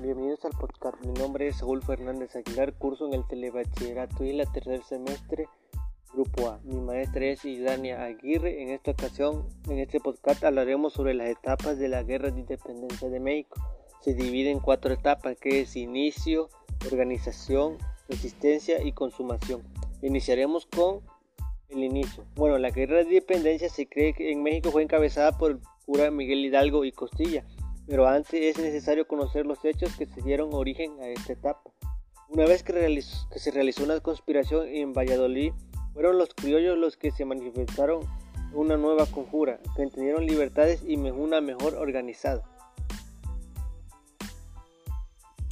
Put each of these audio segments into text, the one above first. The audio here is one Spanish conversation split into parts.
Bienvenidos al podcast. Mi nombre es Saúl Fernández Aguilar, curso en el telebachillerato y la tercer semestre, Grupo A. Mi maestra es Idania Aguirre. En esta ocasión, en este podcast, hablaremos sobre las etapas de la Guerra de Independencia de México. Se divide en cuatro etapas, que es inicio, organización, resistencia y consumación. Iniciaremos con el inicio. Bueno, la Guerra de Independencia se cree que en México fue encabezada por el cura Miguel Hidalgo y Costilla pero antes es necesario conocer los hechos que se dieron origen a esta etapa. Una vez que, se realizó una conspiración en Valladolid, fueron los criollos los que se manifestaron una nueva conjura, que entendieron libertades y una mejor organizada.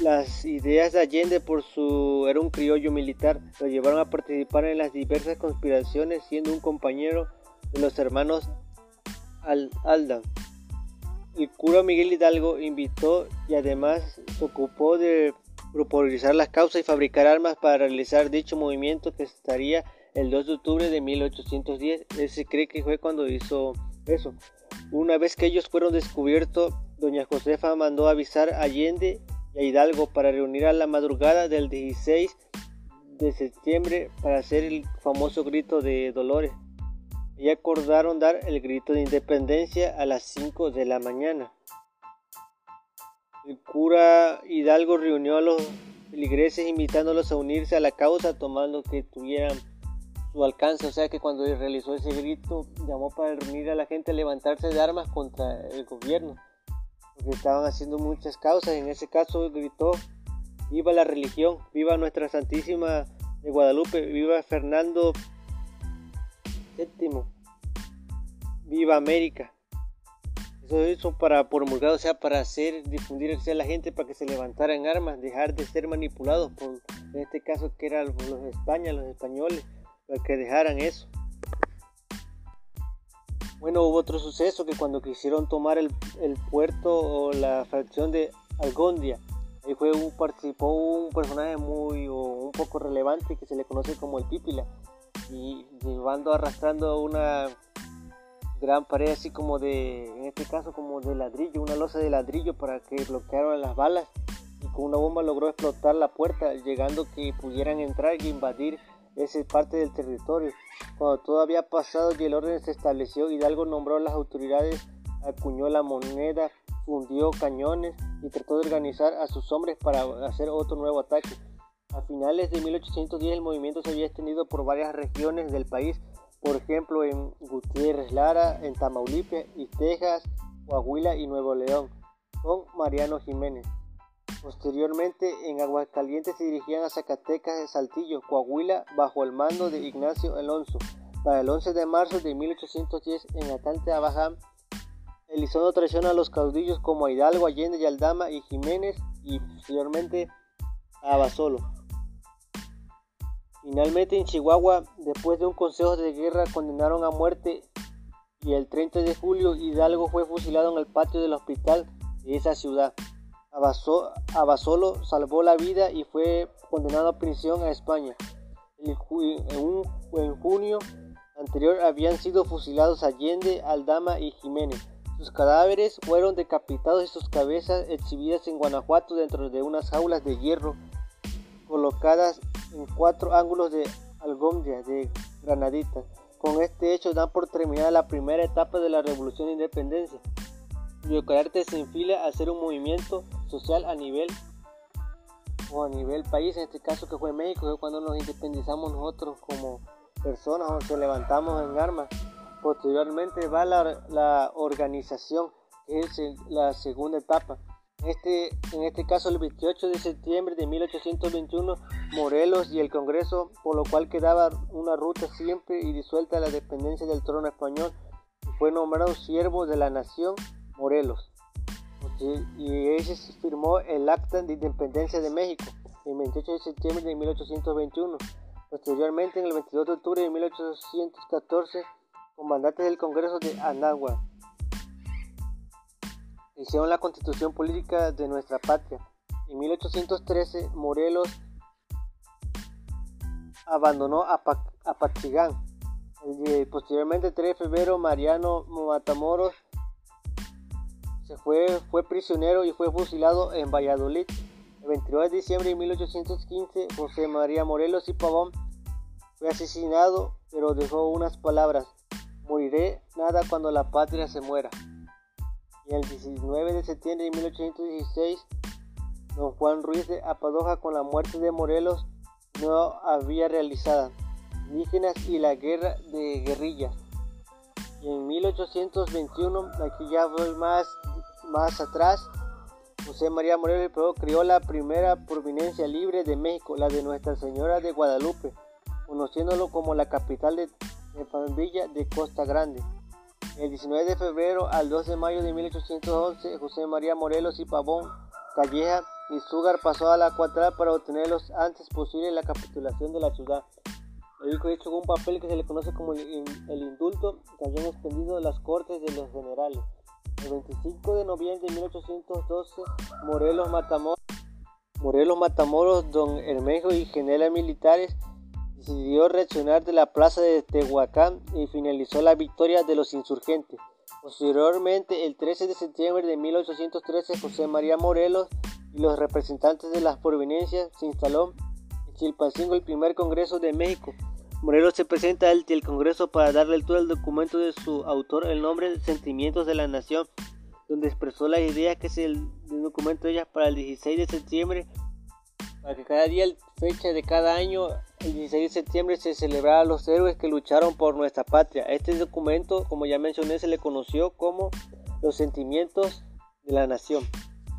Las ideas de Allende por su era un criollo militar lo llevaron a participar en las diversas conspiraciones siendo un compañero de los hermanos Al el cura Miguel Hidalgo invitó y además se ocupó de propolizar las causas y fabricar armas para realizar dicho movimiento que estaría el 2 de octubre de 1810. se cree que fue cuando hizo eso. Una vez que ellos fueron descubiertos, doña Josefa mandó avisar a Allende y a Hidalgo para reunir a la madrugada del 16 de septiembre para hacer el famoso grito de Dolores y acordaron dar el grito de independencia a las 5 de la mañana. El cura Hidalgo reunió a los feligreses invitándolos a unirse a la causa tomando que tuvieran su alcance, o sea que cuando realizó ese grito llamó para reunir a la gente a levantarse de armas contra el gobierno, porque estaban haciendo muchas causas, en ese caso gritó, viva la religión, viva nuestra Santísima de Guadalupe, viva Fernando Séptimo. Viva América. Eso hizo para promulgar, o sea, para hacer, difundir a la gente para que se levantaran armas, dejar de ser manipulados por, en este caso, que eran los España, los españoles, para que dejaran eso. Bueno, hubo otro suceso que cuando quisieron tomar el, puerto o la fracción de Algondia, ahí fue un, participó un personaje muy o un poco relevante que se le conoce como el Pípila y llevando arrastrando una gran pared así como de, en este caso como de ladrillo, una losa de ladrillo para que bloquearan las balas y con una bomba logró explotar la puerta, llegando que pudieran entrar y invadir esa parte del territorio. Cuando todo había pasado y el orden se estableció, Hidalgo nombró a las autoridades, acuñó la moneda, fundió cañones y trató de organizar a sus hombres para hacer otro nuevo ataque. A finales de 1810 el movimiento se había extendido por varias regiones del país, por ejemplo en Gutiérrez Lara, en Tamaulipas y Texas, Coahuila y Nuevo León, con Mariano Jiménez. Posteriormente en Aguascalientes se dirigían a Zacatecas, Saltillo, Coahuila, bajo el mando de Ignacio Alonso. Para el 11 de marzo de 1810 en Atante, Abajam, Elizondo traiciona a los caudillos como Hidalgo, Allende y Aldama y Jiménez y posteriormente a Abasolo. Finalmente en Chihuahua, después de un consejo de guerra, condenaron a muerte y el 30 de julio Hidalgo fue fusilado en el patio del hospital de esa ciudad. Abasolo salvó la vida y fue condenado a prisión a España. En, junio anterior habían sido fusilados Allende, Aldama y Jiménez. Sus cadáveres fueron decapitados y sus cabezas exhibidas en Guanajuato dentro de unas jaulas de hierro colocadas en cuatro ángulos de Algomdia de Granadita. Con este hecho dan por terminada la primera etapa de la Revolución de Independencia, cuyo carácter se enfila a hacer un movimiento social a nivel o a nivel país, en este caso que fue México, que cuando nos independizamos nosotros como personas o nos levantamos en armas. Posteriormente va la, la organización, que es la segunda etapa, este, en este caso, el 28 de septiembre de 1821, Morelos y el Congreso, por lo cual quedaba una ruta siempre y disuelta la dependencia del trono español, fue nombrado siervo de la nación Morelos. Y ese se firmó el Acta de Independencia de México el 28 de septiembre de 1821. Posteriormente, en el 22 de octubre de 1814, comandantes del Congreso de Anáhuac hicieron la constitución política de nuestra patria. En 1813 Morelos abandonó a, Pachigán. posteriormente, el 3 de febrero, Mariano Matamoros se fue, fue prisionero y fue fusilado en Valladolid. El 22 de diciembre de 1815, José María Morelos y Pavón fue asesinado, pero dejó unas palabras, moriré nada cuando la patria se muera. El 19 de septiembre de 1816, don Juan Ruiz de Apadoja con la muerte de Morelos no había realizada, indígenas y la guerra de guerrillas. Y en 1821, aquí ya voy más, más atrás, José María Morelos creó la primera provincia libre de México, la de Nuestra Señora de Guadalupe, conociéndolo como la capital de, de de Costa Grande. El 19 de febrero al 2 de mayo de 1811, José María Morelos y Pavón Calleja y Sugar pasó a la cuadra para obtener los antes posible la capitulación de la ciudad. El hijo hecho un papel que se le conoce como el, el indulto que habían expendido las cortes de los generales. El 25 de noviembre de 1812, Morelos Matamoros, Morelos Matamoros, don Hermejo y generales militares decidió reaccionar de la plaza de Tehuacán y finalizó la victoria de los insurgentes. Posteriormente, el 13 de septiembre de 1813, José María Morelos y los representantes de las provincias se instaló en Chilpancingo el primer Congreso de México. Morelos se presenta ante el Congreso para darle lectura al documento de su autor, el nombre Sentimientos de la Nación, donde expresó la idea que es el, documento de ella para el 16 de septiembre, para que cada día, fecha de cada año, el 16 de septiembre se celebrara a los héroes que lucharon por nuestra patria. Este documento, como ya mencioné, se le conoció como los sentimientos de la nación.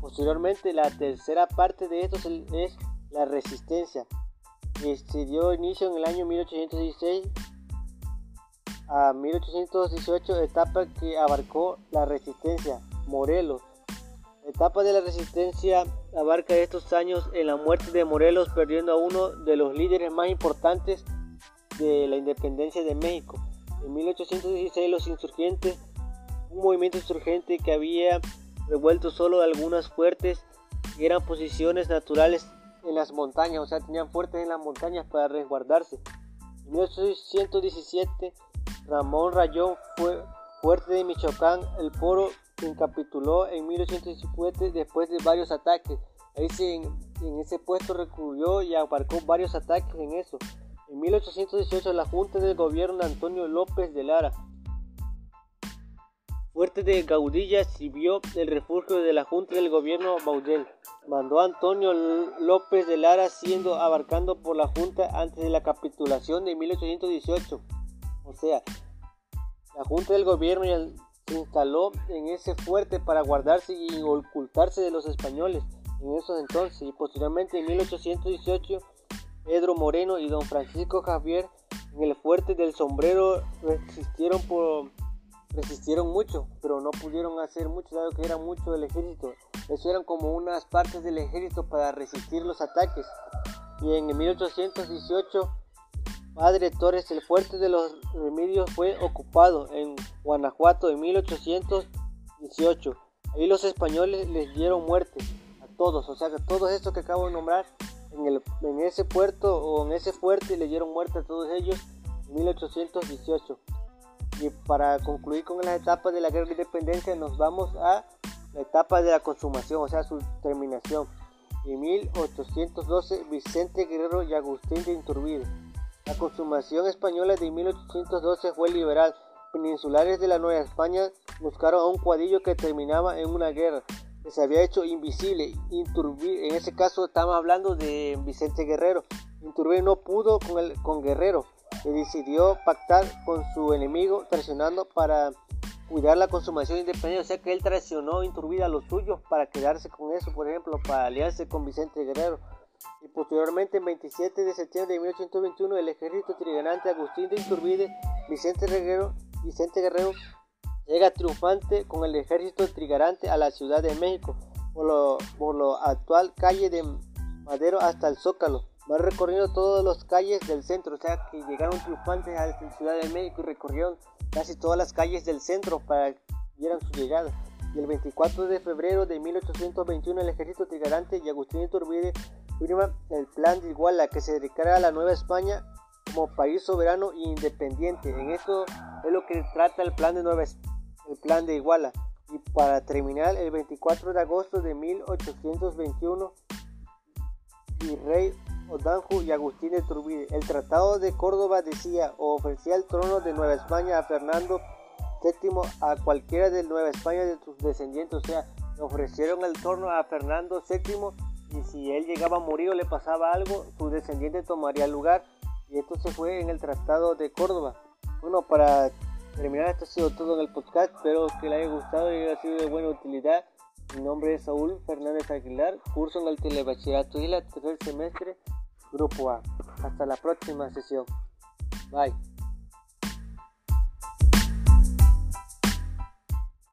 Posteriormente, la tercera parte de esto es la resistencia se dio inicio en el año 1816 a 1818, etapa que abarcó la resistencia. Morelos. Etapa de la resistencia abarca estos años en la muerte de Morelos, perdiendo a uno de los líderes más importantes de la independencia de México. En 1816 los insurgentes, un movimiento insurgente que había revuelto solo algunas fuertes y eran posiciones naturales en las montañas, o sea, tenían fuertes en las montañas para resguardarse. En 1817, Ramón Rayón fue fuerte de Michoacán, el poro capituló en 1817 después de varios ataques. Ahí en, ese puesto recurrió y abarcó varios ataques en eso. En 1818 la Junta del Gobierno de Antonio López de Lara, fuerte de Gaudilla, sirvió el refugio de la Junta del Gobierno Baudel mandó Antonio López de Lara siendo abarcando por la Junta antes de la capitulación de 1818. O sea, la Junta del Gobierno se instaló en ese fuerte para guardarse y ocultarse de los españoles en esos entonces y posteriormente en 1818 Pedro Moreno y don Francisco Javier en el fuerte del sombrero resistieron por resistieron mucho, pero no pudieron hacer mucho, dado que era mucho el ejército. Eso eran como unas partes del ejército para resistir los ataques. Y en 1818, Padre Torres, el fuerte de los remedios, fue ocupado en Guanajuato en 1818. Ahí los españoles les dieron muerte a todos, o sea que todos estos que acabo de nombrar, en, el, en ese puerto o en ese fuerte le dieron muerte a todos ellos en 1818. Y para concluir con las etapas de la guerra de independencia, nos vamos a la etapa de la consumación, o sea, su terminación. En 1812, Vicente Guerrero y Agustín de Inturbide. La consumación española de 1812 fue liberal. Peninsulares de la Nueva España buscaron a un cuadrillo que terminaba en una guerra que se había hecho invisible. En ese caso estamos hablando de Vicente Guerrero. Inturbide no pudo con, el, con Guerrero decidió pactar con su enemigo, traicionando para cuidar la consumación independiente. O sea que él traicionó Inturbide a los suyos para quedarse con eso, por ejemplo, para aliarse con Vicente Guerrero. Y posteriormente, el 27 de septiembre de 1821, el ejército triganante Agustín de Inturbide, Vicente Guerrero, Vicente Guerrero llega triunfante con el ejército trigarante a la Ciudad de México por lo, por lo actual calle de Madero hasta el Zócalo van recorriendo todas las calles del centro, o sea que llegaron triunfantes a la Ciudad de México y recorrieron casi todas las calles del centro para que vieran su llegada. Y el 24 de febrero de 1821 el ejército trigarante y Agustín Iturbide el plan de Iguala que se dedicará a la Nueva España como país soberano e independiente. En esto es lo que trata el plan de Nueva el plan de Iguala. Y para terminar, el 24 de agosto de 1821, Virrey Odanju y Agustín de Turbide. El Tratado de Córdoba decía o ofrecía el trono de Nueva España a Fernando VII a cualquiera de Nueva España de sus descendientes, o sea, ofrecieron el trono a Fernando VII y si él llegaba a morir o le pasaba algo, su descendiente tomaría el lugar y esto se fue en el Tratado de Córdoba. Bueno, para terminar esto ha sido todo en el podcast, espero que le haya gustado y haya sido de buena utilidad. Mi nombre es Saúl Fernández Aguilar, curso en el telebachillerato y la tercer semestre, grupo A. Hasta la próxima sesión. Bye.